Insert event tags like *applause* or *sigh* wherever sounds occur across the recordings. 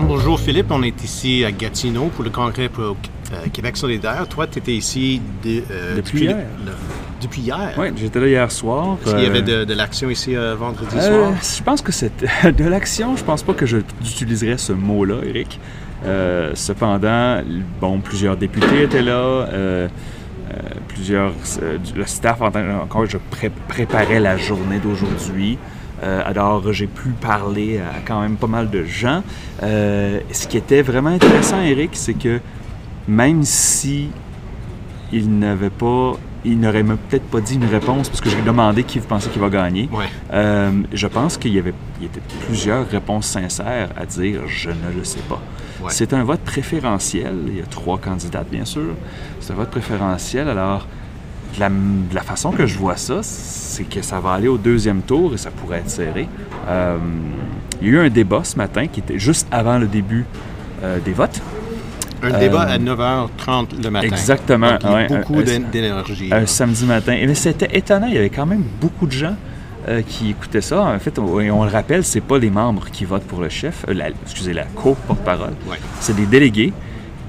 bonjour Philippe, on est ici à Gatineau pour le congrès pour euh, Québec solidaire. Toi, tu étais ici euh, depuis, hier. depuis hier? Oui, j'étais là hier soir. Est-ce qu'il y avait de, l'action ici vendredi soir? Je pense que c'est *laughs* de l'action. Je pense pas que j'utiliserais ce mot-là, Eric. cependant, bon, plusieurs députés étaient là. plusieurs, le staff, encore, je préparais la journée d'aujourd'hui. Euh, alors, j'ai pu parler à quand même pas mal de gens. Euh, ce qui était vraiment intéressant, Eric, c'est que même si il n'avait pas il n'aurait peut-être pas dit une réponse parce que j'ai demandé qui vous pensez qu'il va gagner. Euh, je pense qu'il y avait il y était plusieurs réponses sincères à dire je ne le sais pas. C'est un vote préférentiel. Il y a trois candidats, bien sûr. C'est un vote préférentiel. Alors, de la, façon que je vois ça, c'est que ça va aller au deuxième tour et ça pourrait être serré. Euh, il y a eu un débat ce matin qui était juste avant le début euh, des votes. Un débat à 9h30 le matin. Exactement. beaucoup d'énergie. Un samedi matin. Et c'était étonnant, il y avait quand même beaucoup de gens euh, qui écoutaient ça. En fait, on, on le rappelle, c'est pas les membres qui votent pour le chef, la, excusez, la co-porte-parole. C'est des délégués.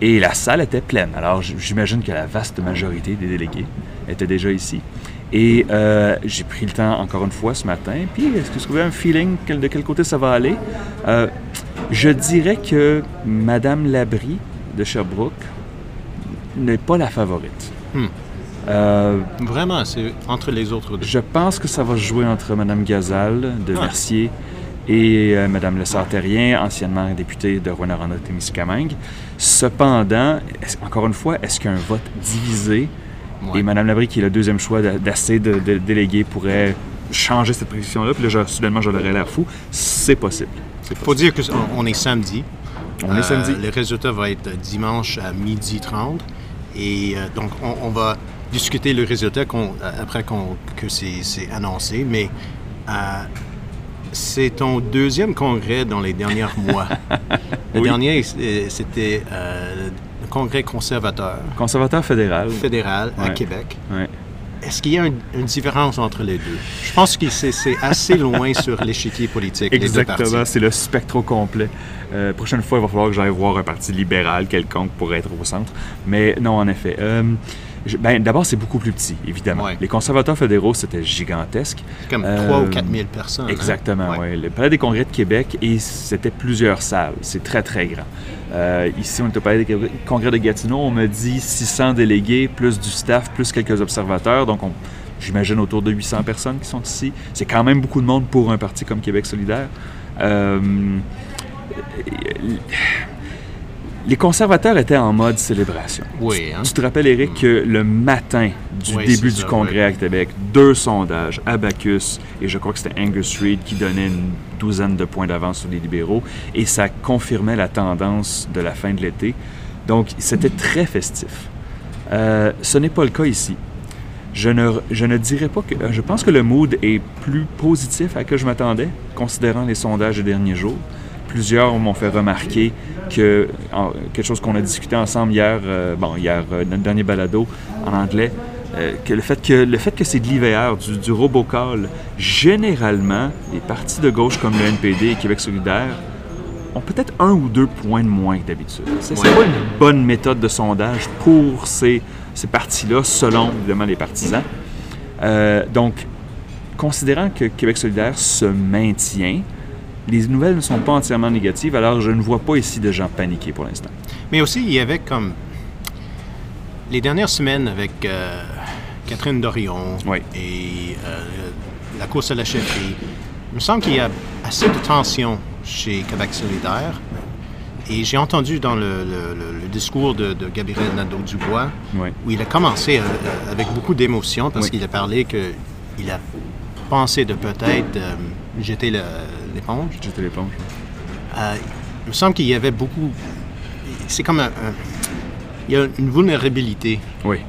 Et la salle était pleine. Alors, j'imagine que la vaste majorité des délégués étaient déjà ici. Et euh, j'ai pris le temps encore une fois ce matin. Puis, est-ce que vous avez un feeling de quel côté ça va aller? Euh, je dirais que Madame Labrie de Sherbrooke n'est pas la favorite. Hmm. Euh, Vraiment, c'est entre les autres deux. Je pense que ça va jouer entre Madame Gazal de ah. Mercier et euh, Mme Le anciennement députée de Rwanda-Témiscamingue. Cependant, encore une fois, est-ce qu'un vote divisé et Mme Labrie, qui est le deuxième choix d'assez de, délégués, pourrait changer cette position-là, puis là, soudainement, je l'aurais l'air fou, c'est possible. Il faut dire qu'on est samedi. On est samedi. Euh, le résultat va être dimanche à midi 30. Et euh, donc, on, va discuter le résultat après que c'est annoncé. Mais c'est ton deuxième congrès dans les derniers *laughs* mois. Le dernier, euh, c'était euh, le congrès conservateur. Conservateur fédéral. Fédéral à Québec. Est-ce qu'il y a une, différence entre les deux? Je pense que c'est assez loin *laughs* sur l'échiquier politique. Exactement, c'est le spectre au complet. Euh, prochaine fois, il va falloir que j'aille voir un parti libéral quelconque pour être au centre. Mais non, en effet. Ben, D'abord, c'est beaucoup plus petit, évidemment. Les conservateurs fédéraux, c'était gigantesque. Comme 3 ou 4 000 personnes. Hein? Exactement, oui. Le Palais des congrès de Québec, et c'était plusieurs salles. C'est très, très grand. Euh, ici, on est au Palais des congrès de Gatineau. On me dit 600 délégués, plus du staff, plus quelques observateurs. Donc, j'imagine autour de 800 personnes qui sont ici. C'est quand même beaucoup de monde pour un parti comme Québec solidaire. Euh, les conservateurs étaient en mode célébration. Oui. Hein? Tu, te rappelles, Eric, que le matin du début du congrès à Québec, deux sondages, Abacus et je crois que c'était Angus Reid qui donnaient une douzaine de points d'avance sur les libéraux, et ça confirmait la tendance de la fin de l'été. Donc, c'était très festif. Euh, ce n'est pas le cas ici. Je ne, je ne dirais pas que... Je pense que le mood est plus positif à que je m'attendais, considérant les sondages des derniers jours plusieurs m'ont fait remarquer que quelque chose qu'on a discuté ensemble hier, euh, bon, hier, euh, notre dernier balado en anglais, euh, que le fait que le fait que c'est de l'IVR, du, du robocall, généralement, les partis de gauche comme le NPD et Québec solidaire ont peut-être un ou deux points de moins que d'habitude. C'est pas une bonne méthode de sondage pour ces, ces partis-là, selon évidemment les partisans. donc, considérant que Québec solidaire se maintient, les nouvelles ne sont pas entièrement négatives, alors je ne vois pas ici de gens paniqués pour l'instant. Mais aussi, il y avait comme les dernières semaines avec euh, Catherine Dorion et euh, la course à la chefferie, il me semble qu'il y a assez de tension chez Québec solidaire. Et j'ai entendu dans le, discours de, Gabriel Nadeau-Dubois, où il a commencé euh, avec beaucoup d'émotion parce qu'il a parlé qu'il a pensé de peut-être jeter l'éponge. Jeter l'éponge. Euh, il me semble qu'il y avait beaucoup. C'est comme un, Il y a une vulnérabilité. Oui.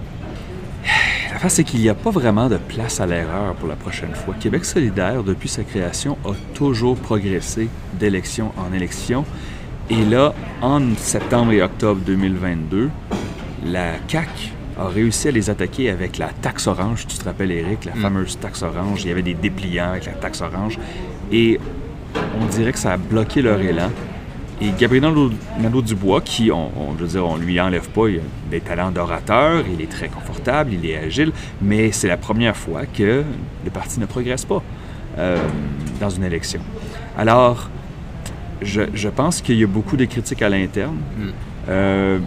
La face, c'est qu'il n'y a pas vraiment de place à l'erreur pour la prochaine fois. Québec solidaire, depuis sa création, a toujours progressé d'élection en élection. Et là, en septembre et octobre 2022, la CAC a réussi à les attaquer avec la taxe orange. Tu te rappelles, Eric, la mm. fameuse taxe orange. Il y avait des dépliants avec la taxe orange. Et on dirait que ça a bloqué leur élan. Et Gabriel Nadeau-Dubois, qui, on, on, je veux dire, on lui enlève pas il a des talents d'orateur, il est très confortable, il est agile, mais c'est la première fois que le parti ne progresse pas euh, dans une élection. Alors, je, je pense qu'il y a beaucoup de critiques à l'interne. Mm. Euh,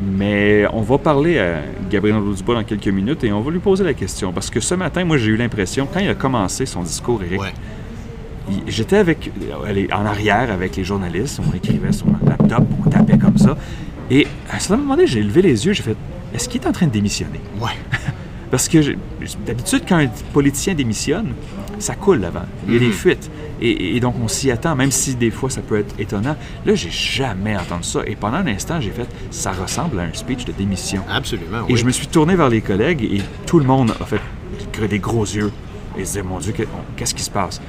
mais on va parler à Gabriel Nadeau-Dubois dans quelques minutes et on va lui poser la question. Parce que ce matin, moi, j'ai eu l'impression, quand il a commencé son discours, Eric, j'étais avec, en arrière avec les journalistes, on écrivait sur notre laptop, on tapait comme ça. Et à un certain moment donné, j'ai levé les yeux, j'ai fait Est-ce qu'il est en train de démissionner? Ouais. *laughs* Parce que d'habitude, quand un politicien démissionne, ça coule avant. Il y a des mm-hmm. fuites. Et, donc, on s'y attend, même si des fois ça peut être étonnant. Là, j'ai jamais entendu ça. Et pendant un instant, j'ai fait ça ressemble à un speech de démission. Absolument. Et je me suis tourné vers les collègues et tout le monde a fait des gros yeux et se disait Mon Dieu, qu'est-ce qui se passe?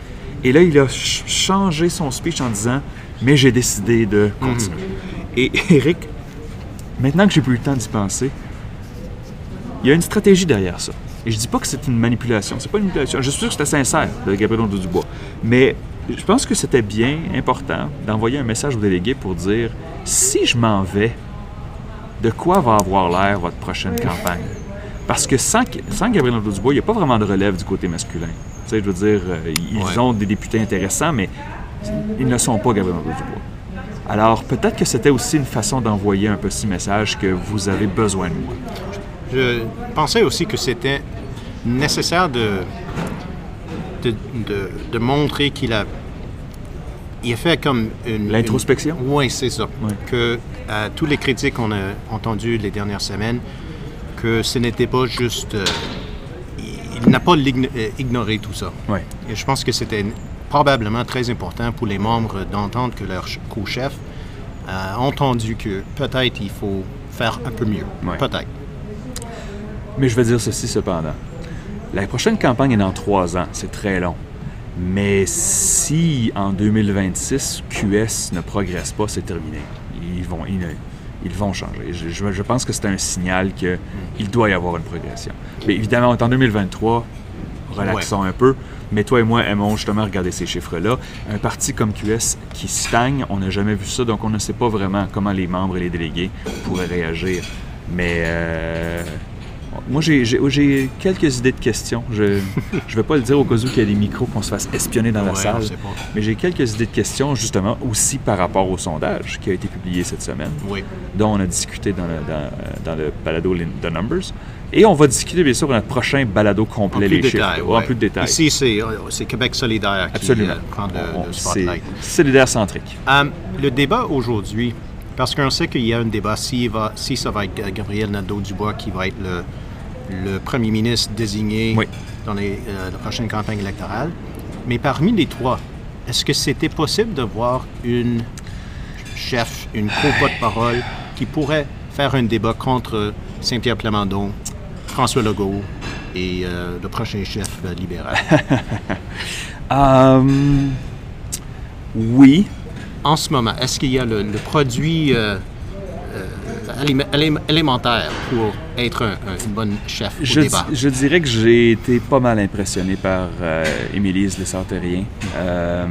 Et là, il a changé son speech en disant Mais j'ai décidé de continuer. Et *laughs* Eric, maintenant que j'ai plus le temps d'y penser, il y a une stratégie derrière ça. Et je dis pas que c'est une manipulation. C'est pas une manipulation. Je suis sûr que c'était sincère de Gabriel Dubois. Mais je pense que c'était bien important d'envoyer un message aux délégués pour dire si je m'en vais, de quoi va avoir l'air votre prochaine campagne? Parce que sans, sans Gabriel Dubois, il n'y a pas vraiment de relève du côté masculin je veux dire, euh, ils ont des députés intéressants, mais ils ne sont pas Gabriel Dubois. Alors, peut-être que c'était aussi une façon d'envoyer un petit message que vous avez besoin de moi. Je pensais aussi que c'était nécessaire de, de, montrer qu'il a, il a fait comme une... L'introspection? Oui, c'est ça. Que à tous les critiques qu'on a entendus les dernières semaines, que ce n'était pas juste... Euh, il n'a pas euh, ignoré tout ça. Et je pense que c'était probablement très important pour les membres d'entendre que leur co-chef a entendu que peut-être il faut faire un peu mieux. Peut-être. Mais je vais dire ceci cependant. La prochaine campagne est dans trois ans. C'est très long. Mais si en 2026, QS ne progresse pas, c'est terminé. Ils vont, ils vont changer. Je, pense que c'est un signal qu'il doit y avoir une progression. Mais évidemment, en 2023, relaxons un peu. Mais toi et moi aimons justement regarder ces chiffres-là. Un parti comme QS qui stagne, on n'a jamais vu ça, donc on ne sait pas vraiment comment les membres et les délégués pourraient réagir. Mais euh, moi, j'ai quelques idées de questions. Je ne vais pas le dire au cas où il y a des micros qu'on se fasse espionner dans la salle. Mais j'ai quelques idées de questions, justement, aussi par rapport au sondage qui a été publié cette semaine, dont on a discuté dans le, dans, le balado The Numbers. Et on va discuter, bien sûr, dans notre prochain balado complet, les chiffres. En plus de détails. Ici, c'est Québec solidaire qui euh, prend le, spotlight. Solidaire centrique. Euh, le débat aujourd'hui, parce qu'on sait qu'il y a un débat si, va, si ça va être Gabriel Nadeau-Dubois qui va être le, le premier ministre désigné dans les, euh, la prochaine campagne électorale. Mais parmi les trois, est-ce que c'était possible de voir une chef, une co-porte-parole qui pourrait faire un débat contre Saint-Pierre Plamondon, François Legault et euh, le prochain chef libéral? Um, *laughs* oui. En ce moment, est-ce qu'il y a le, produit euh, élémentaire pour être un, une bonne chef au je, débat? Je dirais que j'ai été pas mal impressionné par euh, Émilise Lessarterien. Euh,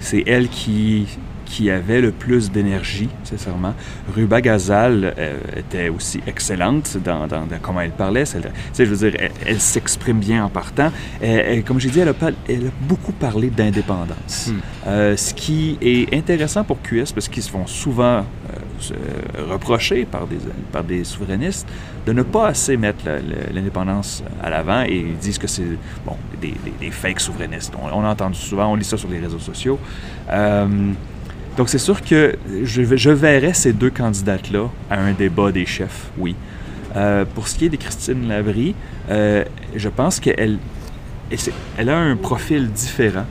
c'est elle qui qui avait le plus d'énergie, sincèrement. Ruba Gazal euh, était aussi excellente dans, comment elle parlait. Elle, je veux dire, elle, s'exprime bien en partant. comme j'ai dit, elle a, beaucoup parlé d'indépendance. Hmm. Euh, ce qui est intéressant pour QS parce qu'ils se font souvent euh, reprocher par des, par des souverainistes de ne pas assez mettre l'indépendance à l'avant et ils disent que c'est bon, des, des, fake souverainistes. On, on, a entendu souvent, on lit ça sur les réseaux sociaux. Donc, c'est sûr que je, je verrais ces deux candidates-là à un débat des chefs, oui. Euh, pour ce qui est de Christine Labrie, euh, je pense qu'elle elle a un profil différent.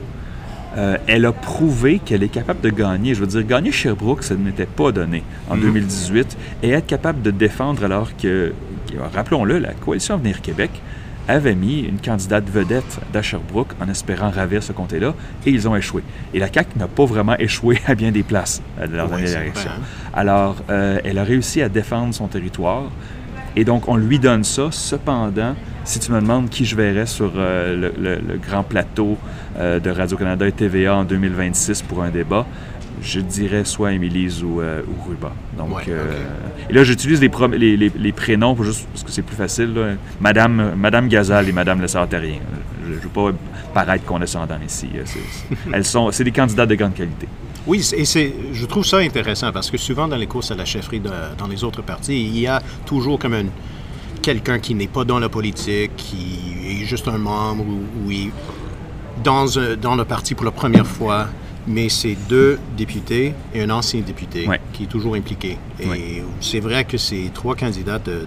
Euh, elle a prouvé qu'elle est capable de gagner. Je veux dire, gagner Sherbrooke, ça n'était pas donné en 2018. Mm-hmm. Et être capable de défendre alors que, rappelons-le, la coalition Avenir Québec avait mis une candidate vedette d'Asherbrook en espérant ravir ce comté-là, et ils ont échoué. Et la CAQ n'a pas vraiment échoué *laughs* à bien des places euh, de leur dernière élection. Hein? Alors, euh, elle a réussi à défendre son territoire, et donc on lui donne ça. Cependant, si tu me demandes qui je verrais sur euh, le, grand plateau de Radio-Canada et TVA en 2026 pour un débat, je dirais soit ou, euh, ou Ruba. Donc, Et là, j'utilise les, les, les, prénoms juste parce que c'est plus facile. Madame, Madame Gazal et Madame Le Sartérien. Je ne veux pas paraître condescendant ici. elles sont, c'est des candidats de grande qualité. Oui, et c'est, je trouve ça intéressant parce que souvent dans les courses à la chefferie dans les autres partis, il y a toujours comme un, quelqu'un qui n'est pas dans la politique, qui est juste un membre ou, est dans, dans le parti pour la première fois, mais c'est deux députés et un ancien député qui est toujours impliqué. Et c'est vrai que c'est trois candidats de,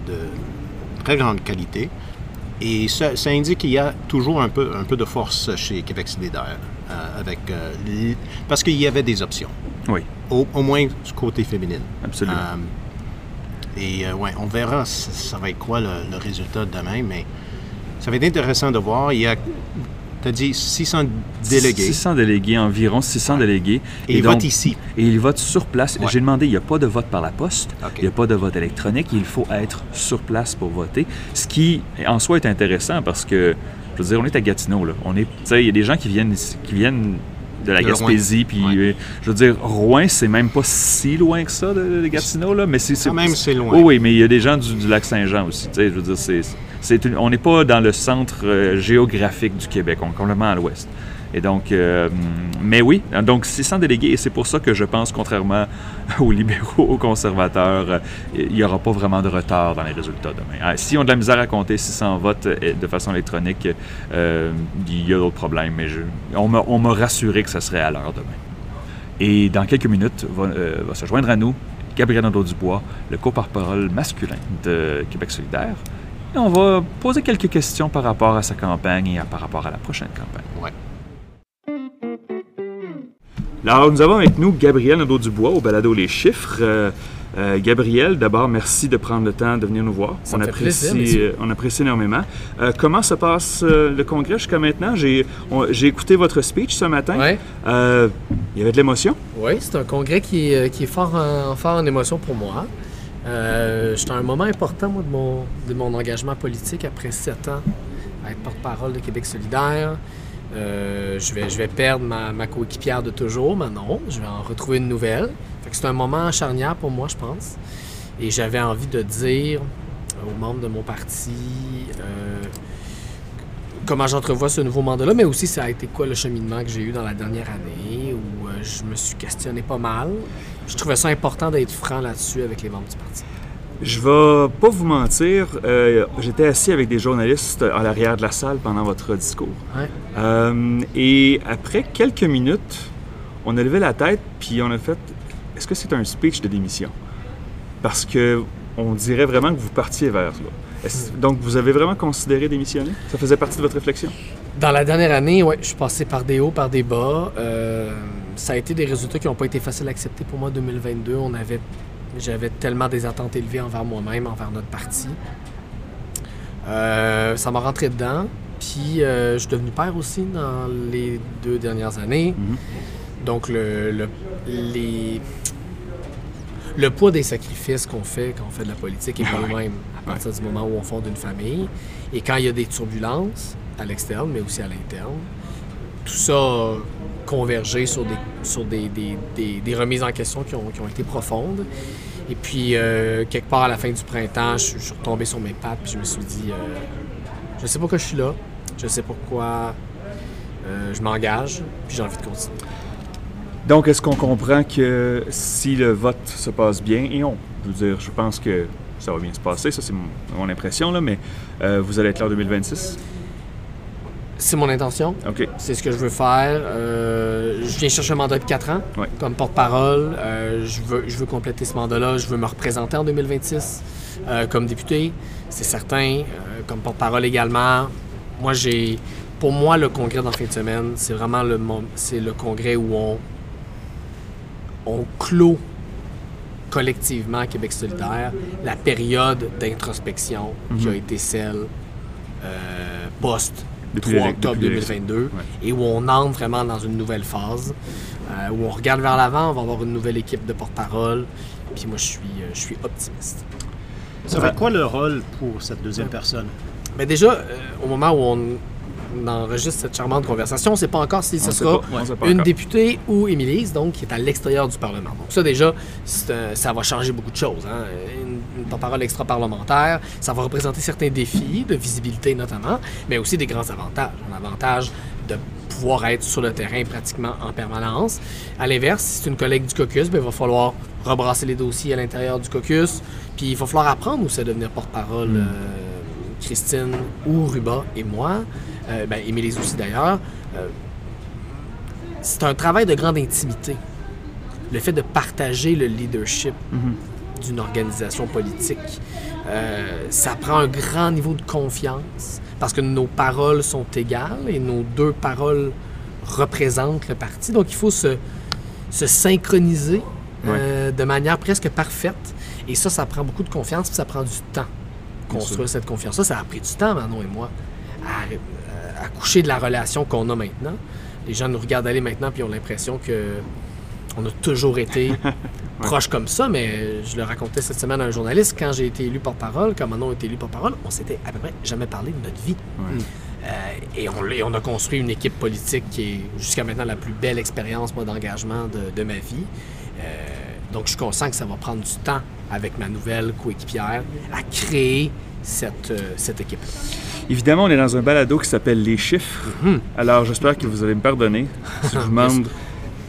très grande qualité. Et ça, indique qu'il y a toujours un peu, un peu de force chez Québec solidaire. Euh, avec, euh, parce qu'il y avait des options. Oui. Au, moins du côté féminin. Absolument. Euh, et ouais, on verra ça, va être quoi le, le, résultat demain, mais ça va être intéressant de voir. Il y a tu as dit 600 délégués. 600 délégués, environ 600 délégués. Et, ils votent ici. Et ils votent sur place. J'ai demandé, il n'y a pas de vote par la poste, il n'y a pas de vote électronique, il faut être sur place pour voter. Ce qui, en soi, est intéressant parce que, je veux dire, on est à Gatineau. Là. On est, il y a des gens qui viennent, qui viennent de la Gaspésie. Puis, euh, je veux dire, Rouen, c'est même pas si loin que ça de, Gatineau, là, mais c'est. Quand même, c'est loin. oui, mais il y a des gens du, lac Saint-Jean aussi. Je veux dire, c'est on n'est pas dans le centre euh, géographique du Québec, on est complètement à l'ouest. Et donc, euh, mais oui, donc 600 délégués, et c'est pour ça que je pense, contrairement *laughs* aux libéraux, aux conservateurs, euh, il n'y aura pas vraiment de retard dans les résultats demain. Ah, si on a de la misère à compter 600 votes de façon électronique, il y a d'autres problèmes, mais on m'a rassuré que ça serait à l'heure demain. Et dans quelques minutes, va, se joindre à nous Gabriel Nadeau-Dubois, le co-porte-parole masculin de Québec solidaire on va poser quelques questions par rapport à sa campagne et par rapport à la prochaine campagne. Ouais. Alors, nous avons avec nous Gabriel Nadeau-Dubois au balado Les Chiffres. Euh, euh, Gabriel, d'abord, merci de prendre le temps de venir nous voir. on, apprécie, euh, on apprécie énormément. comment se passe le congrès jusqu'à maintenant? J'ai écouté votre speech ce matin. Ouais. il y avait de l'émotion? Oui, c'est un congrès qui, qui est fort en, fort en émotion pour moi. J'étais à un moment important, moi, de mon, de mon engagement politique après sept ans à être porte-parole de Québec solidaire. Euh, je, vais, je vais perdre ma, coéquipière de toujours, mais non, je vais en retrouver une nouvelle. c'est un moment charnière pour moi, je pense. Et j'avais envie de dire aux membres de mon parti euh, comment j'entrevois ce nouveau mandat-là, mais aussi ça a été quoi le cheminement que j'ai eu dans la dernière année où euh, je me suis questionné pas mal. Je trouvais ça important d'être franc là-dessus avec les membres du parti. Je vais pas vous mentir, euh, j'étais assis avec des journalistes à l'arrière de la salle pendant votre discours. Euh, et après quelques minutes, on a levé la tête puis on a fait est-ce que c'est un speech de démission? Parce que on dirait vraiment que vous partiez vers là. Donc, vous avez vraiment considéré démissionner? Ça faisait partie de votre réflexion? Dans la dernière année, oui, je suis passé par des hauts, par des bas. Euh, ça a été des résultats qui n'ont pas été faciles à accepter pour moi 2022. On avait, j'avais tellement des attentes élevées envers moi-même, envers notre parti. Euh, ça m'a rentré dedans. Puis, euh, je suis devenu père aussi dans les deux dernières années. Mm-hmm. Donc, le, les le poids des sacrifices qu'on fait quand on fait de la politique est pas le même à partir du moment où on fonde une famille. Et quand il y a des turbulences à l'externe, mais aussi à l'interne, tout ça a convergé sur des, sur des, des, remises en question qui ont, qui ont, été profondes. Et puis, euh, quelque part à la fin du printemps, je, suis retombé sur mes pattes, puis je me suis dit, euh, je sais pourquoi je suis là, je sais pourquoi euh, je m'engage, puis j'ai envie de continuer. Donc, est-ce qu'on comprend que si le vote se passe bien, et on, je veux dire, je pense que ça va bien se passer, ça c'est mon, impression, là, mais vous allez être là en 2026? C'est mon intention. C'est ce que je veux faire. Euh, je viens chercher un mandat de 4 ans comme porte-parole. Euh, je, veux, je veux compléter ce mandat-là. Je veux me représenter en 2026 comme député, c'est certain. comme porte-parole également. Moi, j'ai. Pour moi, le congrès dans fin de semaine, c'est vraiment le, c'est le congrès où on on clôt collectivement à Québec solidaire la période d'introspection qui a mhm. été celle euh, post 3 octobre 2022 et où on entre vraiment dans une nouvelle phase, euh, où on regarde vers l'avant, on va avoir une nouvelle équipe de porte-parole, puis moi je suis, euh, je suis optimiste. Ça va être quoi le rôle pour cette deuxième personne? Mais déjà, au moment où on, enregistre cette charmante conversation, on ne sait pas encore si ce sera une députée ou Émilie, donc qui est à l'extérieur du Parlement. Donc ça déjà, ça va changer beaucoup de choses. Hein. Une, porte-parole extra-parlementaire, ça va représenter certains défis de visibilité notamment, mais aussi des grands avantages. Un avantage de pouvoir être sur le terrain pratiquement en permanence. À l'inverse, si c'est une collègue du caucus, bien, il va falloir rebrasser les dossiers à l'intérieur du caucus, puis il va falloir apprendre aussi à devenir porte-parole. Hmm. Euh, Christine ou Ruba et moi, euh, ben, Émilie aussi d'ailleurs, euh, c'est un travail de grande intimité. Le fait de partager le leadership mhm. d'une organisation politique, euh, ça prend un grand niveau de confiance parce que nos paroles sont égales et nos deux paroles représentent le parti. Donc il faut se, synchroniser de manière presque parfaite. Et ça, ça prend beaucoup de confiance, puis ça prend du temps construire cette confiance-là. Ça a pris du temps, Manon et moi, à, coucher de la relation qu'on a maintenant. Les gens nous regardent aller maintenant puis ont l'impression que on a toujours été *laughs* proches comme ça, mais je le racontais cette semaine à un journaliste, quand j'ai été élu porte-parole, quand Manon a été élu porte-parole, on s'était à peu près jamais parlé de notre vie. Euh, et, on, on, a construit une équipe politique qui est jusqu'à maintenant la plus belle expérience d'engagement de, ma vie. Euh, donc je suis conscient que ça va prendre du temps avec ma nouvelle coéquipière à créer cette, euh, cette équipe. Évidemment, on est dans un balado qui s'appelle Les chiffres. Mhm. Alors, j'espère que vous allez me pardonner si je vous *laughs* demande.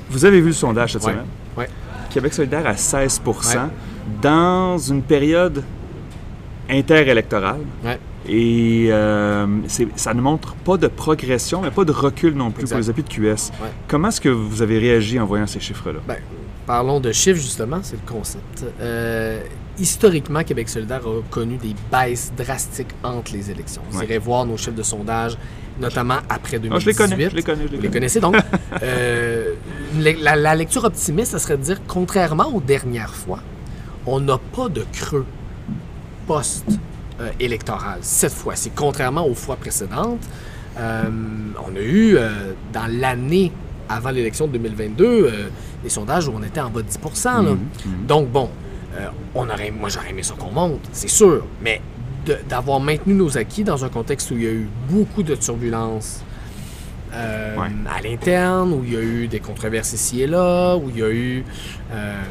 vous avez vu le sondage cette semaine? Oui. Québec solidaire à 16% dans une période interélectorale. Ouais. Et euh, ça ne montre pas de progression, mais pas de recul non plus pour les appuis de QS. Comment est-ce que vous avez réagi en voyant ces chiffres-là? Ben, parlons de chiffres, justement, c'est le concept. Euh, historiquement, Québec solidaire a connu des baisses drastiques entre les élections. Vous irez voir nos chiffres de sondage, notamment après 2018. Ah, je les connais, je les connais. Vous les connaissez donc? *laughs* Euh, la, lecture optimiste, ce serait de dire, contrairement aux dernières fois, on n'a pas de creux post-électoral cette fois-ci, contrairement aux fois précédentes. Euh, on a eu, dans l'année avant l'élection de 2022, des sondages où on était en bas de 10 mhm, mhm. Donc, bon, euh, on aurait, moi, j'aurais aimé ça qu'on monte, c'est sûr, mais d'avoir maintenu nos acquis dans un contexte où il y a eu beaucoup de turbulences euh, à l'interne, où il y a eu des controverses ici et là, où il y a eu euh,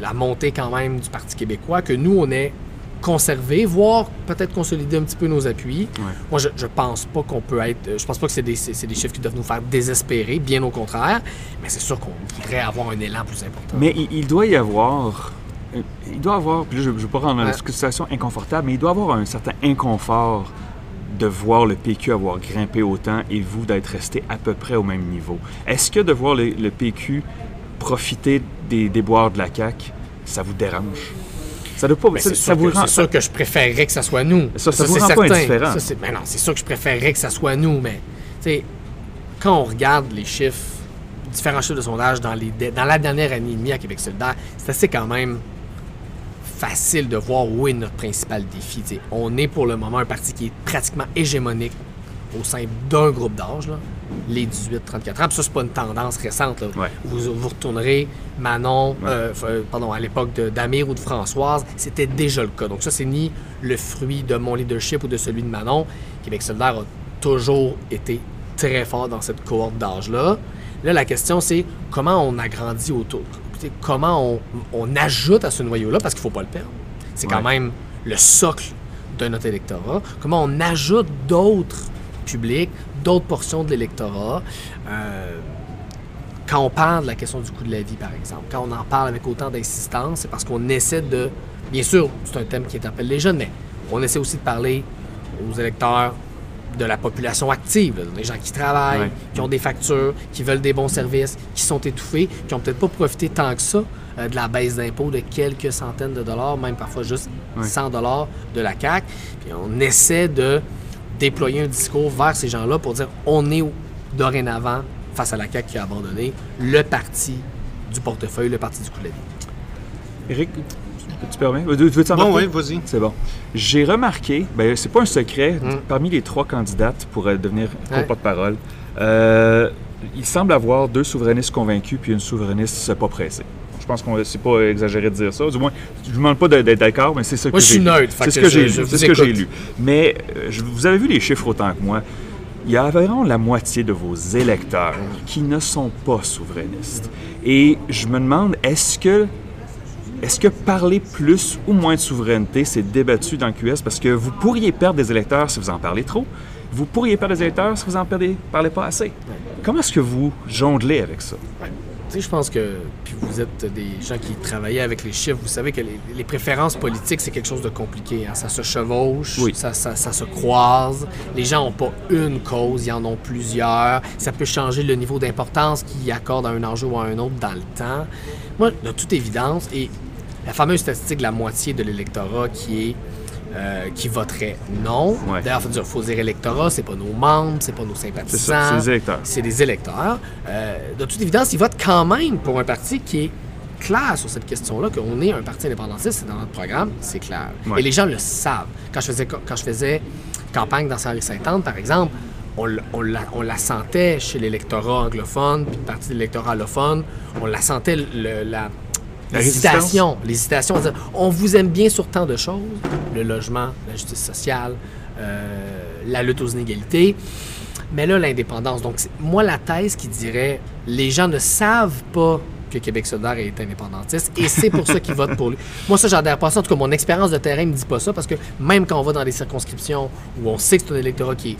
la montée quand même du Parti québécois, que nous, on est conserver, voire peut-être consolider un petit peu nos appuis. Moi, je, je pense pas qu'on peut être. Je pense pas que c'est des, des, chiffres qui doivent nous faire désespérer, bien au contraire. Mais c'est sûr qu'on voudrait avoir un élan plus important. Mais il, doit y avoir. Il doit avoir. Puis je ne veux pas rendre la situation inconfortable, mais il doit avoir un certain inconfort de voir le PQ avoir grimpé autant et vous d'être resté à peu près au même niveau. Est-ce que de voir le, le PQ profiter des déboires de la CAQ, ça vous dérange? Ça doit pas. C'est sûr, que je préférerais que ça soit nous. Ça, ça, vous rend pas indifférent. mais non, c'est sûr que je préférerais que ça soit nous, mais quand on regarde les chiffres, différents chiffres de sondage dans, les, dans la dernière année et demie à Québec solidaire, c'est assez quand même facile de voir où est notre principal défi. on est pour le moment un parti qui est pratiquement hégémonique au sein d'un groupe d'âge, les 18-34 ans. Puis ça, c'est pas une tendance récente. Vous, vous retournerez Manon, euh, euh, pardon, à l'époque d'Amir ou de Françoise, c'était déjà le cas. Donc ça, c'est ni le fruit de mon leadership ou de celui de Manon. Québec solidaire a toujours été très fort dans cette cohorte d'âge-là. Là, la question, c'est comment on agrandit autour? Comment on, ajoute à ce noyau-là, parce qu'il ne faut pas le perdre. C'est quand même le socle de notre électorat. Comment on ajoute d'autres publics, d'autres portions de l'électorat. Euh, quand on parle de la question du coût de la vie, par exemple, quand on en parle avec autant d'insistance, c'est parce qu'on essaie de. Bien sûr, c'est un thème qui interpelle les jeunes, mais on essaie aussi de parler aux électeurs de la population active, des gens qui travaillent, qui ont des factures, qui veulent des bons services, qui sont étouffés, qui n'ont peut-être pas profité tant que ça euh, de la baisse d'impôts de quelques centaines de dollars, même parfois juste 100 dollars de la CAC. Puis on essaie de déployer un discours vers ces gens-là pour dire on est dorénavant, face à la CAQ qui a abandonné, le parti du portefeuille, le parti du coup de la vie. Éric, tu permets? Veux, veux bon, oui, vas-y. C'est bon. J'ai remarqué, ben, c'est pas un secret, hmm. parmi les trois candidates pour euh, devenir porte-parole, euh, il semble avoir deux souverainistes convaincus puis une souverainiste pas pressée. Je pense qu'on c'est pas exagéré de dire ça. Du moins, je ne demande pas d'être d'accord, mais c'est ça que j'ai lu. C'est ce que j'ai lu. C'est ce que j'ai lu. Mais euh, vous avez vu les chiffres autant que moi. il y a environ la moitié de vos électeurs qui ne sont pas souverainistes. Et je me demande, est-ce que est-ce que parler plus ou moins de souveraineté, c'est débattu dans le QS? Parce que vous pourriez perdre des électeurs si vous en parlez trop. Vous pourriez perdre des électeurs si vous en parlez, parlez pas assez. Comment est-ce que vous jonglez avec ça? Tu sais, je pense que, puis vous êtes des gens qui travaillaient avec les chiffres, vous savez que les, préférences politiques, c'est quelque chose de compliqué. Hein. Ça se chevauche, ça, ça, se croise. Les gens n'ont pas une cause, ils en ont plusieurs. Ça peut changer le niveau d'importance qu'ils accordent à un enjeu ou à un autre dans le temps. Moi, de toute évidence, et la fameuse statistique de la moitié de l'électorat qui est euh, qui voterait non. D'ailleurs, il faut dire électorat, c'est pas nos membres, c'est pas nos sympathisants. C'est des électeurs. C'est des électeurs. Euh, de toute évidence, ils votent quand même pour un parti qui est clair sur cette question-là, qu'on est un parti indépendantiste, c'est dans notre programme, c'est clair. Et les gens le savent. Quand je faisais, quand je faisais campagne dans Saint-Henri-Sainte-Anne, par exemple, on, on, la, on, la, sentait chez l'électorat anglophone, puis partie de l'électorat allophone, on la sentait, le, la, L'hésitation. L'hésitation. On vous aime bien sur tant de choses le logement, la justice sociale, euh, la lutte aux inégalités. Mais là, l'indépendance. Donc, moi, la thèse qui dirait les gens ne savent pas que Québec solidaire est indépendantiste et c'est pour ça qu'ils votent pour lui. Moi, ça, j'adhère pas ça. En tout cas, mon expérience de terrain me dit pas ça parce que même quand on va dans des circonscriptions où on sait que c'est un électorat qui est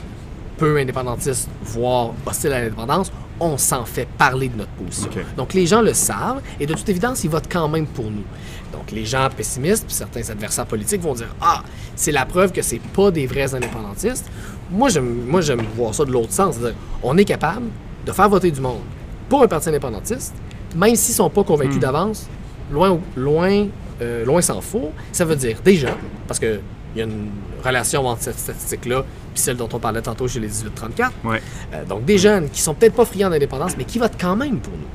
peu indépendantiste, voire hostile à l'indépendance, on s'en fait parler de notre position. Donc les gens le savent et de toute évidence, ils votent quand même pour nous. Donc les gens pessimistes, puis certains adversaires politiques vont dire Ah, c'est la preuve que c'est pas des vrais indépendantistes. Moi, j'aime, moi, j'aime voir ça de l'autre sens. On est capable de faire voter du monde pour un parti indépendantiste, même s'ils sont pas convaincus hmm. d'avance, loin, loin, euh, loin s'en faut. Ça veut dire déjà, parce que il y a une relation entre cette statistique-là puis celle dont on parlait tantôt chez les 18-34. Euh, donc, des jeunes qui sont peut-être pas friands d'indépendance, mais qui votent quand même pour nous.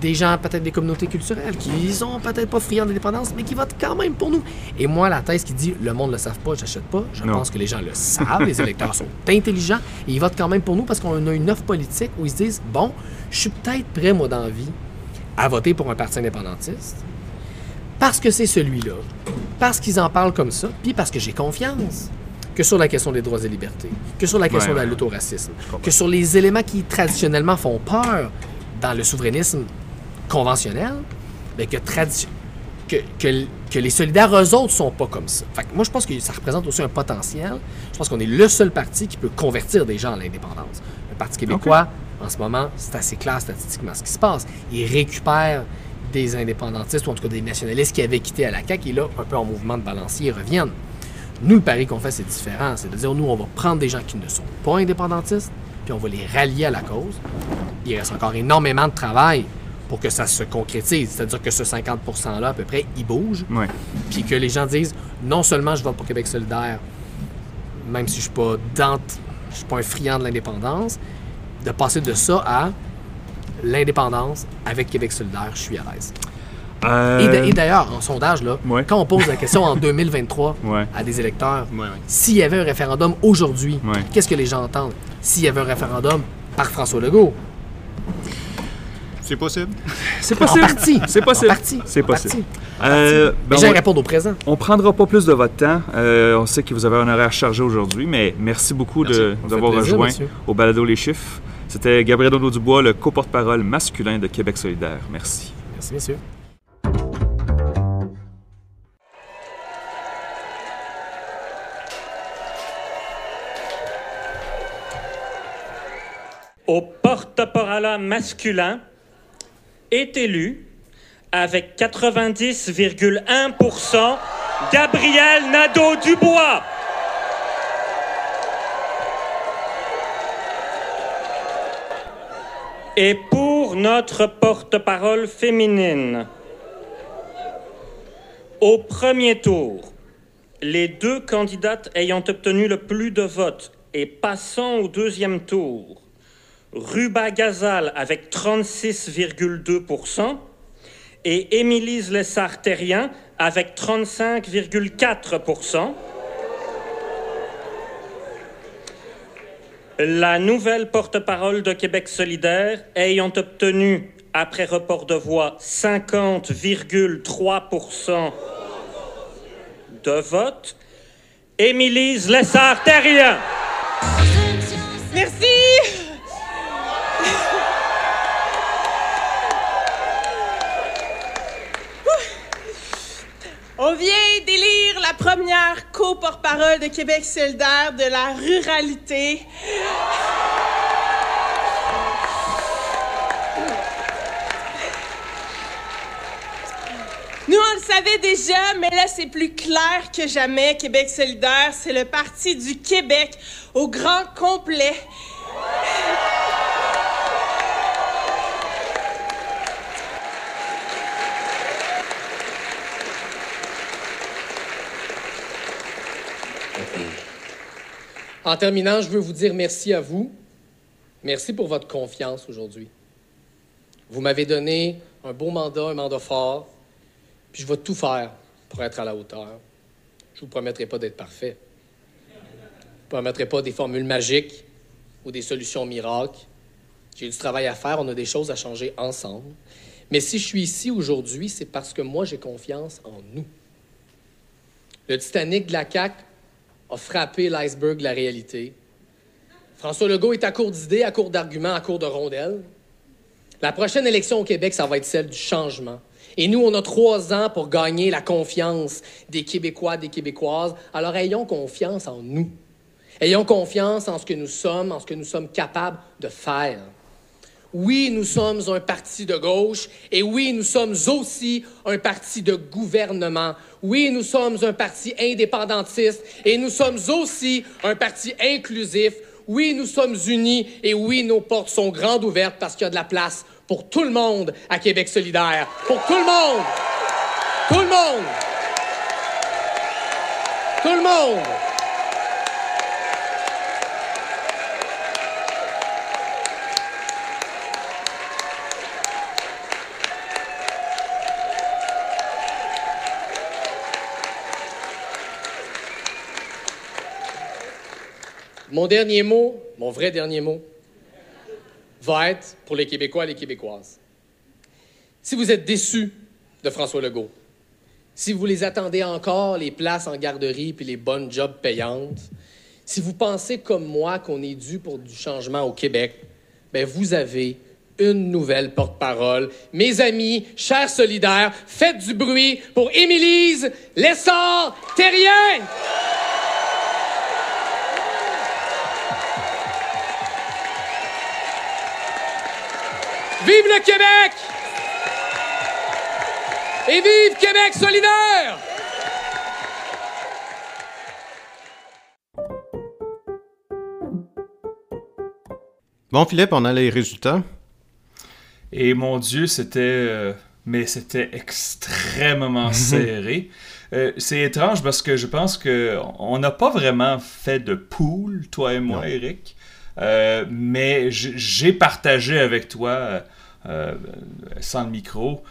Des gens, peut-être des communautés culturelles, qui sont peut-être pas friands d'indépendance, mais qui votent quand même pour nous. Et moi, la thèse qui dit le monde ne le savent pas, j'achète pas, je pense que les gens le savent, les *laughs* électeurs sont intelligents, et ils votent quand même pour nous parce qu'on a une offre politique où ils se disent bon, je suis peut-être prêt, moi, d'envie, à voter pour un parti indépendantiste, parce que c'est celui-là, parce qu'ils en parlent comme ça, puis parce que j'ai confiance que sur la question des droits et libertés, que sur la question de la lutte au racisme, que sur les éléments qui traditionnellement font peur dans le souverainisme conventionnel, mais que, que, que, que, les solidaires, eux autres, sont pas comme ça. Fait moi, je pense que ça représente aussi un potentiel. Je pense qu'on est le seul parti qui peut convertir des gens à l'indépendance. Le Parti québécois, en ce moment, c'est assez clair statistiquement ce qui se passe. Il récupère des indépendantistes, ou en tout cas des nationalistes qui avaient quitté à la CAQ, et là, un peu en mouvement de balancier, reviennent. Nous, le pari qu'on fait, c'est différent. C'est de dire, nous, on va prendre des gens qui ne sont pas indépendantistes, puis on va les rallier à la cause. Il reste encore énormément de travail pour que ça se concrétise. C'est-à-dire que ce 50 %-là, à peu près, il bouge. Puis que les gens disent, non seulement je vote pour Québec solidaire, même si je suis pas je suis pas un friand de l'indépendance, de passer de ça à l'indépendance avec Québec solidaire, je suis à l'aise. Euh, et d'ailleurs, en sondage, là, quand on pose la question en *laughs* 2023 à des électeurs, s'il y avait un référendum aujourd'hui, qu'est-ce que les gens entendent? S'il y avait un référendum par François Legault, c'est possible. C'est possible. C'est possible. C'est possible. Euh, ben Les gens répondent au présent. On prendra pas plus de votre temps. Euh, on sait que vous avez un horaire chargé aujourd'hui, mais merci beaucoup d'avoir rejoint au Balado Les Chiffres. C'était Gabriel Dubois, le co-porte-parole masculin de Québec solidaire. Merci. Merci, messieurs. Au porte-parole masculin est élu avec 90,1% Gabriel Nadeau-Dubois. Et pour notre porte-parole féminine, au premier tour, les deux candidates ayant obtenu le plus de votes et passant au deuxième tour, Ruba Gazal avec 36,2% et Émilise Lessard-Terrien avec 35,4%. La nouvelle porte-parole de Québec solidaire ayant obtenu, après report de voix, 50,3% de vote, Émilise Lessard-Terrien. Merci. On vient d'élire la première co-porte-parole de Québec solidaire de la ruralité. Nous, on le savait déjà, mais là, c'est plus clair que jamais. Québec solidaire, c'est le parti du Québec au grand complet. En terminant, je veux vous dire merci à vous. Merci pour votre confiance aujourd'hui. Vous m'avez donné un beau mandat, un mandat fort. Puis je vais tout faire pour être à la hauteur. Je ne vous promettrai pas d'être parfait. Je ne vous promettrai pas des formules magiques ou des solutions miracles. J'ai du travail à faire, on a des choses à changer ensemble. Mais si je suis ici aujourd'hui, c'est parce que moi, j'ai confiance en nous. Le Titanic de la CAQ a frappé l'iceberg de la réalité. François Legault est à court d'idées, à court d'arguments, à court de rondelles. La prochaine élection au Québec, ça va être celle du changement. Et nous, on a trois ans pour gagner la confiance des Québécois, des Québécoises. Alors ayons confiance en nous. Ayons confiance en ce que nous sommes, en ce que nous sommes capables de faire. Oui, nous sommes un parti de gauche et oui, nous sommes aussi un parti de gouvernement. Oui, nous sommes un parti indépendantiste et nous sommes aussi un parti inclusif. Oui, nous sommes unis et oui, nos portes sont grandes ouvertes parce qu'il y a de la place pour tout le monde à Québec solidaire. Pour tout le monde. Tout le monde. Tout le monde. Mon dernier mot, mon vrai dernier mot, va être pour les Québécois et les Québécoises. Si vous êtes déçus de François Legault, si vous les attendez encore, les places en garderie puis les bonnes jobs payantes, si vous pensez comme moi qu'on est dû pour du changement au Québec, ben vous avez une nouvelle porte-parole. Mes amis, chers solidaires, faites du bruit pour Émilise Lessard-Terrien! Vive le Québec! Et vive Québec solidaire! Bon, Philippe, on a les résultats. Et mon Dieu, c'était. Euh, mais c'était extrêmement *laughs* serré. Euh, c'est étrange parce que je pense qu'on n'a pas vraiment fait de pool, toi et moi, Eric. Euh, mais j'ai partagé avec toi euh, sans le micro,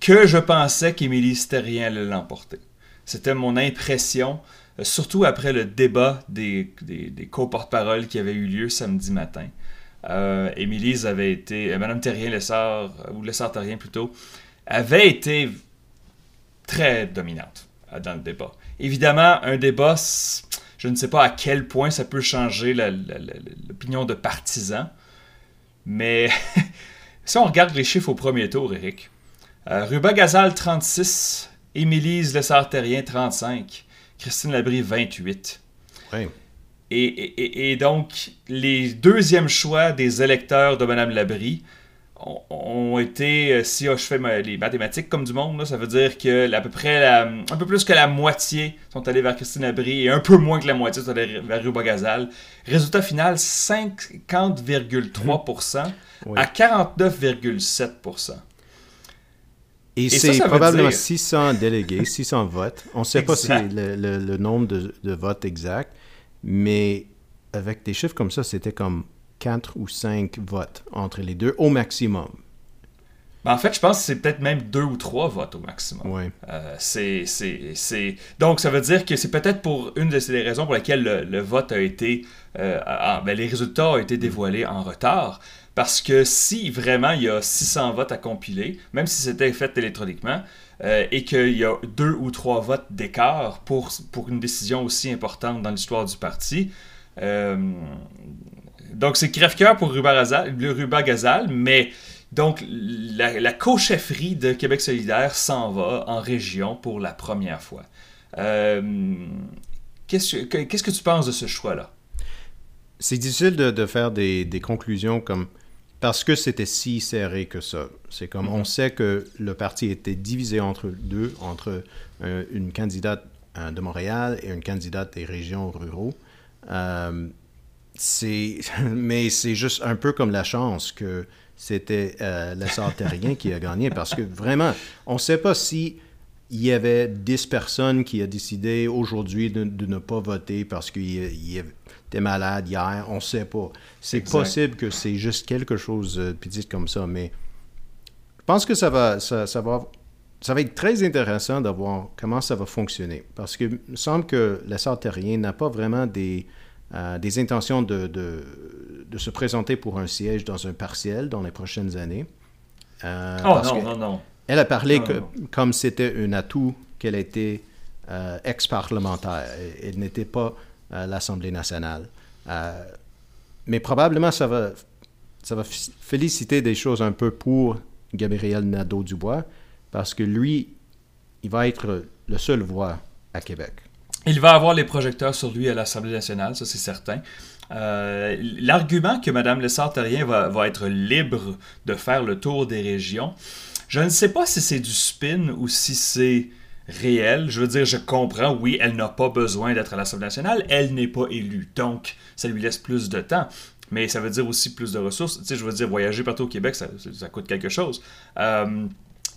que je pensais qu'Émilie Sterrien allait l'emporter. C'était mon impression, euh, surtout après le débat des, des, co-porte-parole qui avait eu lieu samedi matin. Euh, Émilie avait été, Madame Terrien Lessard, ou Lessard Terrien plutôt, avait été très dominante dans le débat. Évidemment, un débat, je ne sais pas à quel point ça peut changer l'opinion de partisans, mais *laughs* Si on regarde les chiffres au premier tour, Eric, euh, Ruba Gazal 36, Émilise Lessard-Terrien 35, Christine Labrie 28. Oui. Et, donc, les deuxièmes choix des électeurs de Mme Labrie ont, été, euh, si je fais les mathématiques comme du monde, ça veut dire que à peu près un peu plus que la moitié sont allés vers Christine Labrie et un peu moins que la moitié sont allés vers Ruba Gazal. Résultat final, 50,3% à 49,7% et, c'est probablement 600 délégués, *laughs* 600 votes. On ne sait pas si le, nombre de, votes exact, mais avec des chiffres comme ça, c'était comme 4 ou 5 votes entre les deux au maximum. Ben, en fait, je pense que c'est peut-être même 2 ou 3 votes au maximum. Oui. Euh, c'est, Donc, ça veut dire que c'est peut-être pour une des raisons pour lesquelles le, vote a été. Euh, ben, les résultats ont été dévoilés en retard. Parce que si vraiment il y a 600 votes à compiler, même si c'était fait électroniquement, euh, et qu'il y a deux ou trois votes d'écart pour, pour une décision aussi importante dans l'histoire du parti, euh, donc c'est crève-cœur pour Ruba, Gazal, mais Donc, la, co-chefferie de Québec solidaire s'en va en région pour la première fois. Euh, qu'est-ce, que tu penses de ce choix-là? C'est difficile de, faire des, conclusions comme parce que c'était si serré que ça. C'est comme on sait que le parti était divisé entre deux, entre euh, une candidate euh, de Montréal et une candidate des régions ruraux. C'est, *laughs* mais c'est juste un peu comme la chance que c'était euh, le terrien qui a gagné parce que vraiment, on ne sait pas si il y avait 10 personnes qui ont décidé aujourd'hui de, ne pas voter parce qu'il était malade hier. On ne sait pas. C'est possible que c'est juste quelque chose de petit comme ça, mais je pense que ça va, ça, va, ça va être très intéressant de voir comment ça va fonctionner. Parce que me semble que le terrien n'a pas vraiment des, euh, des intentions de, de, se présenter pour un siège dans un partiel dans les prochaines années. Euh, oh non, non, non. Elle a parlé que, comme c'était un atout qu'elle était euh, ex-parlementaire. Elle, n'était pas à l'Assemblée nationale. mais probablement, ça va, ça va féliciter des choses un peu pour Gabriel Nadeau-Dubois, parce que lui, il va être le seul voix à Québec. Il va avoir les projecteurs sur lui à l'Assemblée nationale, ça c'est certain. Euh, l'argument que Mme Lessard-Terrien va, va, être libre de faire le tour des régions, je ne sais pas si c'est du spin ou si c'est réel. Je veux dire, je comprends, oui, elle n'a pas besoin d'être à l'Assemblée nationale, elle n'est pas élue, donc ça lui laisse plus de temps. Mais ça veut dire aussi plus de ressources. Tu sais, je veux dire, voyager partout au Québec, ça, coûte quelque chose. Euh,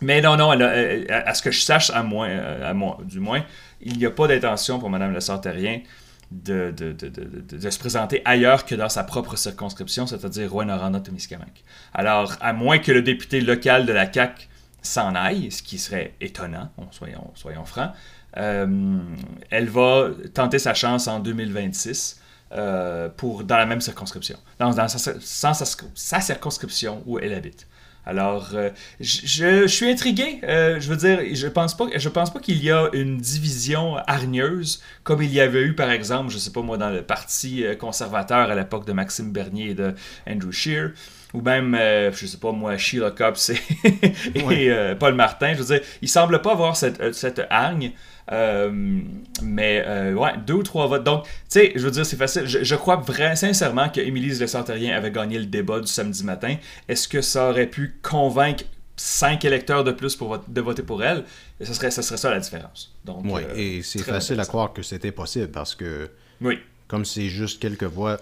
mais non, non, à, ce que je sache, à moins, à moi, du moins, il n'y a pas d'intention pour Mme Le de, de, se présenter ailleurs que dans sa propre circonscription, c'est-à-dire Rouen-Noranda-Témiscamingue. Alors, à moins que le député local de la CAQ s'en aille, ce qui serait étonnant, soyons, soyons francs, euh, elle va tenter sa chance en 2026 euh, pour, dans la même circonscription, dans sa circonscription où elle habite. Alors, euh, je, suis intrigué. Euh, je veux dire, je pense pas, je pense pas qu'il y a une division hargneuse comme il y avait eu, par exemple, je sais pas moi, dans le parti euh, conservateur à l'époque de Maxime Bernier et de Andrew Scheer ou même, je sais pas moi, Sheila Copps *laughs* et, Paul Martin. Je veux dire, il semble pas avoir cette, cette hargne. Euh, mais euh, ouais, deux ou trois votes. Donc, tu sais, je veux dire, c'est facile. Je, crois vraiment, sincèrement que Émilie Le Sartérien avait gagné le débat du samedi matin. Est-ce que ça aurait pu convaincre cinq électeurs de plus pour de voter pour elle? Et ce serait, ça serait ça la différence. Donc, oui, euh, et c'est facile à croire que c'était possible parce que, oui. comme c'est juste quelques voix,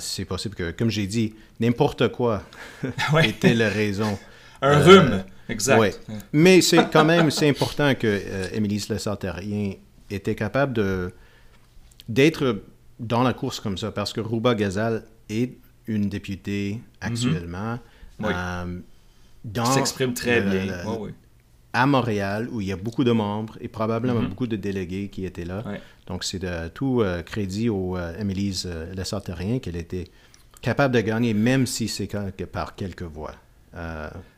c'est possible que, comme j'ai dit, n'importe quoi *laughs* était la raison. *laughs* Un rhume. Exact. Mais c'est quand même c'est important que euh, Émilie Lessard-Terrien était capable de d'être dans la course comme ça, parce que Rouba Gazal est une députée actuellement. Mm s'exprime très bien. À Montréal, où il y a beaucoup de membres et probablement mhm. beaucoup de délégués qui étaient là. Donc, c'est de tout euh, crédit au euh, Émilie Lessard-Terrien qu'elle était capable de gagner, même si c'est par quelques voix.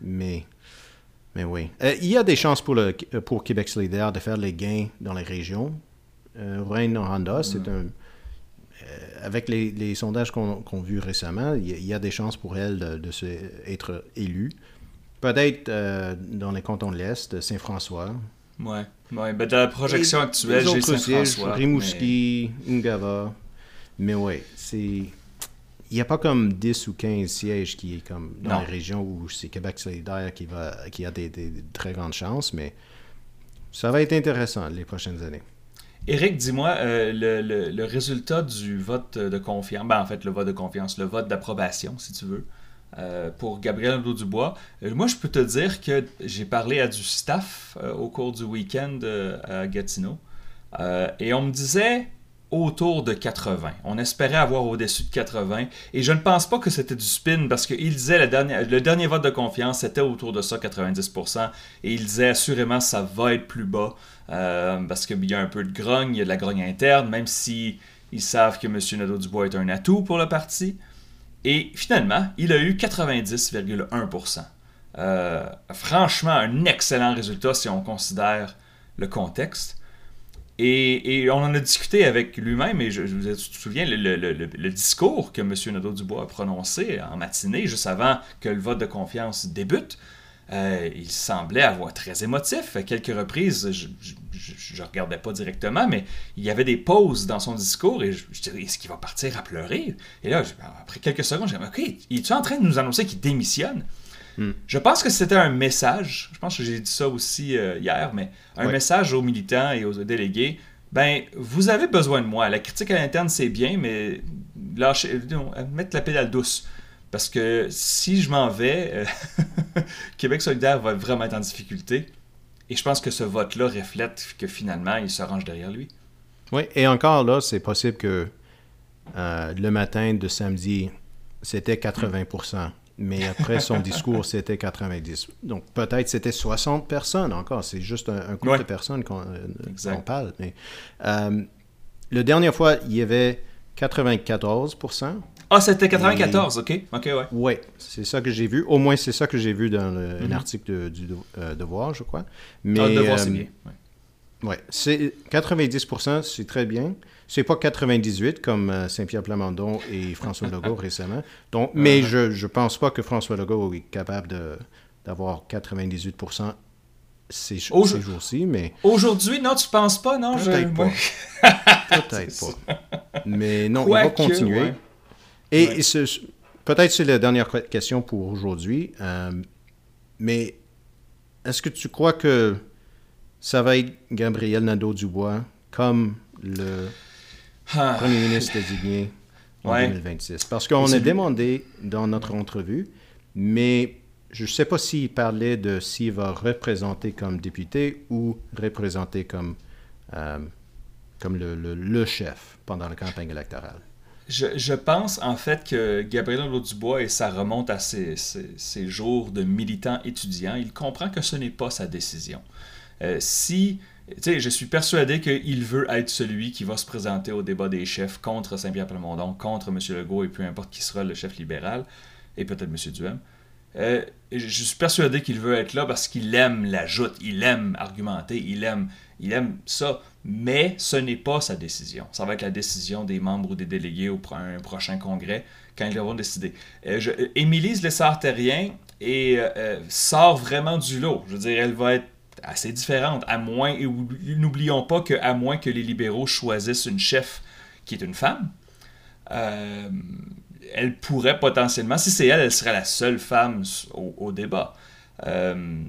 mais mais oui. Euh, il y a des chances pour, le, pour Québec solidaire de faire les gains dans les régions. Euh, Rouen-Noranda, c'est un. Euh, avec les, sondages qu'on a vus récemment, il y, a des chances pour elle de, se, être élue. Peut-être euh, dans les cantons de l'Est, Saint-François. Ouais. ouais. Ben, dans la projection actuelle, j'ai Saint-François. Rimouski, mais... Ngava. Mais oui, c'est il n'y a pas comme 10 ou 15 sièges qui est comme dans les régions où c'est Québec solidaire qui, va, qui a des, très grandes chances, mais ça va être intéressant les prochaines années. Éric, dis-moi, euh, le, résultat du vote de confiance, ben en fait le vote de confiance, le vote d'approbation, si tu veux, euh, pour Gabriel Nadeau-Dubois, euh, moi je peux te dire que j'ai parlé à du staff au cours du week-end à Gatineau, et on me disait autour de 80. On espérait avoir au-dessus de 80. Et je ne pense pas que c'était du spin parce qu'il disait le dernier, le dernier vote de confiance, c'était autour de ça, 90%. Et il disait assurément ça va être plus bas euh, parce qu'il y a un peu de grogne, il y a de la grogne interne, même si ils savent que M. Nadeau-Dubois est un atout pour le parti. Et finalement, il a eu 90,1%. Euh, franchement, un excellent résultat si on considère le contexte. Et, on en a discuté avec lui-même, et je, je me souviens, le, le, discours que M. Nadeau-Dubois a prononcé en matinée, juste avant que le vote de confiance débute, euh, il semblait avoir très émotif. À quelques reprises, je ne regardais pas directement, mais il y avait des pauses dans son discours et je, disais, est-ce qu'il va partir à pleurer? Et là, après quelques secondes, j'ai dit, OK, es-tu en train de nous annoncer qu'il démissionne? Hmm. Je pense que c'était un message, je pense que j'ai dit ça aussi euh, hier, mais un message aux militants et aux délégués. Ben, vous avez besoin de moi. La critique à l'interne, c'est bien, mais lâchez, mettre la pédale douce. Parce que si je m'en vais, euh, *laughs* Québec solidaire va vraiment être en difficulté. Et je pense que ce vote-là reflète que finalement, il se range derrière lui. Oui, et encore là, c'est possible que euh, le matin de samedi, c'était 80% mais après son *laughs* discours, c'était 90. Donc peut-être c'était 60 personnes encore. C'est juste un, groupe de personnes qu'on euh, parle. Mais euh, la dernière fois, il y avait 94 Ah, c'était 94, ok. Ok, ouais. Oui, c'est ça que j'ai vu. Au moins, c'est ça que j'ai vu dans le, mhm. article du euh, Devoir, je crois. Mais, ah, Devoir, c'est bien. Ouais. c'est 90% c'est très bien. C'est pas 98 comme euh, Saint-Pierre Plamondon et François *laughs* Legault récemment. Donc, mais je ne pense pas que François Legault est capable d'avoir 98% ces, jours-ci, mais... Aujourd'hui, non, tu penses pas, non? Peut-être pas. *laughs* Peut-être pas. Mais non, il va continuer. Et peut-être c'est la dernière question pour aujourd'hui, euh, mais est-ce que tu crois que ça va être Gabriel Nadeau-Dubois comme le ah. premier ministre désigné en 2026. Parce qu'on a demandé dans notre entrevue, mais je ne sais pas s'il parlait de s'il va représenter comme député ou représenter comme, euh, comme le, le, chef pendant la campagne électorale. Je, pense en fait que Gabriel Dubois, et ça remonte à ses, jours de militant étudiant, il comprend que ce n'est pas sa décision. Euh, si je suis persuadé qu'il veut être celui qui va se présenter au débat des chefs contre Saint-Pierre Plamondon, contre M. Legault et peu importe qui sera le chef libéral, et peut-être M. Duhem. Euh, je suis persuadé qu'il veut être là parce qu'il aime la joute, il aime argumenter, il aime, il aime ça, mais ce n'est pas sa décision. Ça va être la décision des membres ou des délégués au prochain congrès quand ils vont décider. Euh, je, Émilise Lessard-Terrien et euh, sort vraiment du lot. Je veux dire, elle va être assez différente. À moins, n'oublions pas qu'à moins que les libéraux choisissent une chef qui est une femme, euh, elle pourrait potentiellement, si c'est elle, elle serait la seule femme au, débat. Euh,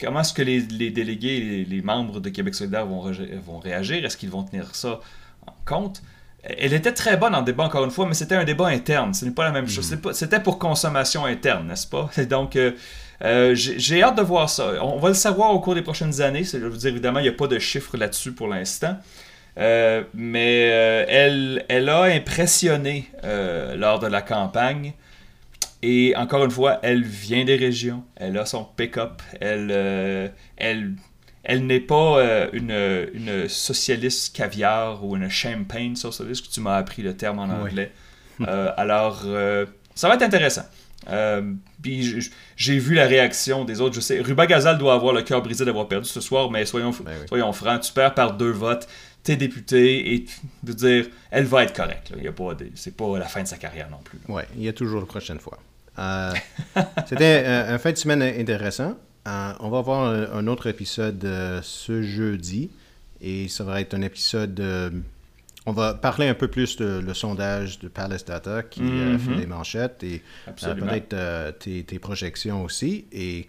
comment est-ce que les, délégués et les, membres de Québec solidaire vont, vont réagir? Est-ce qu'ils vont tenir ça en compte? Elle était très bonne en débat, encore une fois, mais c'était un débat interne. Ce n'est pas la même chose. Mm-hmm. C'était pour consommation interne, n'est-ce pas? *laughs* Donc, euh, euh, j'ai hâte de voir ça. On va le savoir au cours des prochaines années. Je veux dire, évidemment, il n'y a pas de chiffres là-dessus pour l'instant. Euh, mais euh, elle, elle a impressionné lors de la campagne. Et encore une fois, elle vient des régions. Elle a son pick-up. Elle, elle, elle n'est pas une, une, socialiste caviar ou une champagne socialiste, que tu m'as appris le terme en anglais. alors, ça va être intéressant. Euh, puis j'ai vu la réaction des autres. Je sais, Ruba Gazal doit avoir le cœur brisé d'avoir perdu ce soir, mais soyons, ben soyons francs, tu perds par deux votes, t'es député et de dire, elle va être correcte. Il c'est pas la fin de sa carrière non plus. Oui, il y a toujours la prochaine fois. Euh, *laughs* c'était un, fin de semaine intéressant. Euh, on va avoir un, autre épisode ce jeudi et ça va être un épisode on va parler un peu plus de le sondage de Palace Data qui a mhm. fait les manchettes et euh, peut-être euh, tes, projections aussi. Et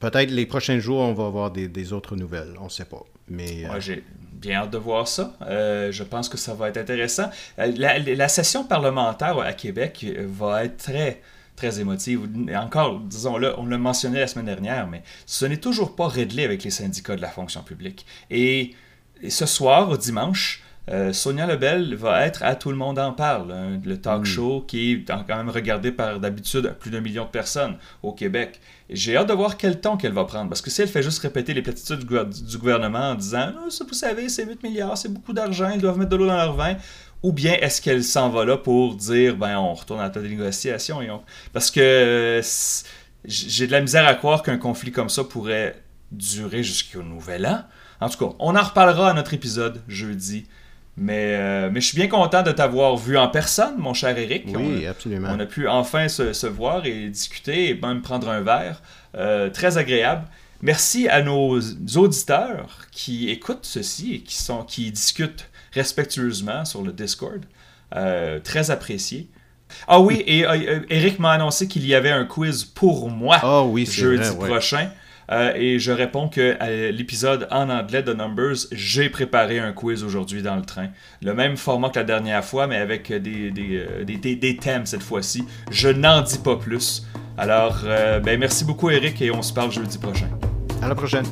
peut-être les prochains jours, on va avoir des, autres nouvelles. On ne sait pas. Mais, euh, j'ai bien hâte de voir ça. je pense que ça va être intéressant. La, session parlementaire à Québec va être très très émotive. Encore, disons-le, on l'a mentionné la semaine dernière, mais ce n'est toujours pas réglé avec les syndicats de la fonction publique. Et, et ce soir, au dimanche, euh, Sonia Lebel va être à Tout le monde en parle, hein, le talk hmm. show qui est quand même regardé par d'habitude plus d'un million de personnes au Québec. J'ai hâte de voir quel ton qu'elle va prendre, parce que si elle fait juste répéter les platitudes du, gouvernement en disant ah, Vous savez, c'est 8 milliards, c'est beaucoup d'argent, ils doivent mettre de l'eau dans leur vin », ou bien est-ce qu'elle s'en va là pour dire ben on retourne à la table des négociations parce que euh, j'ai de la misère à croire qu'un conflit comme ça pourrait durer jusqu'au nouvel an En tout cas, on en reparlera à notre épisode jeudi. Mais, euh, mais je suis bien content de t'avoir vu en personne, mon cher Eric. Oui, absolument. On a pu enfin se, voir et discuter et même prendre un verre. Euh, très agréable. Merci à nos auditeurs qui écoutent ceci et qui, sont, qui discutent respectueusement sur le Discord. Euh, très apprécié. Ah oui, et Eric m'a annoncé qu'il y avait un quiz pour moi oh oui, jeudi prochain. Euh, et je réponds que à l'épisode en anglais de Numbers, j'ai préparé un quiz aujourd'hui dans le train. Le même format que la dernière fois, mais avec des, des, euh, des, des, thèmes cette fois-ci. Je n'en dis pas plus. Alors, euh, ben, merci beaucoup Eric et on se parle jeudi prochain. À la prochaine.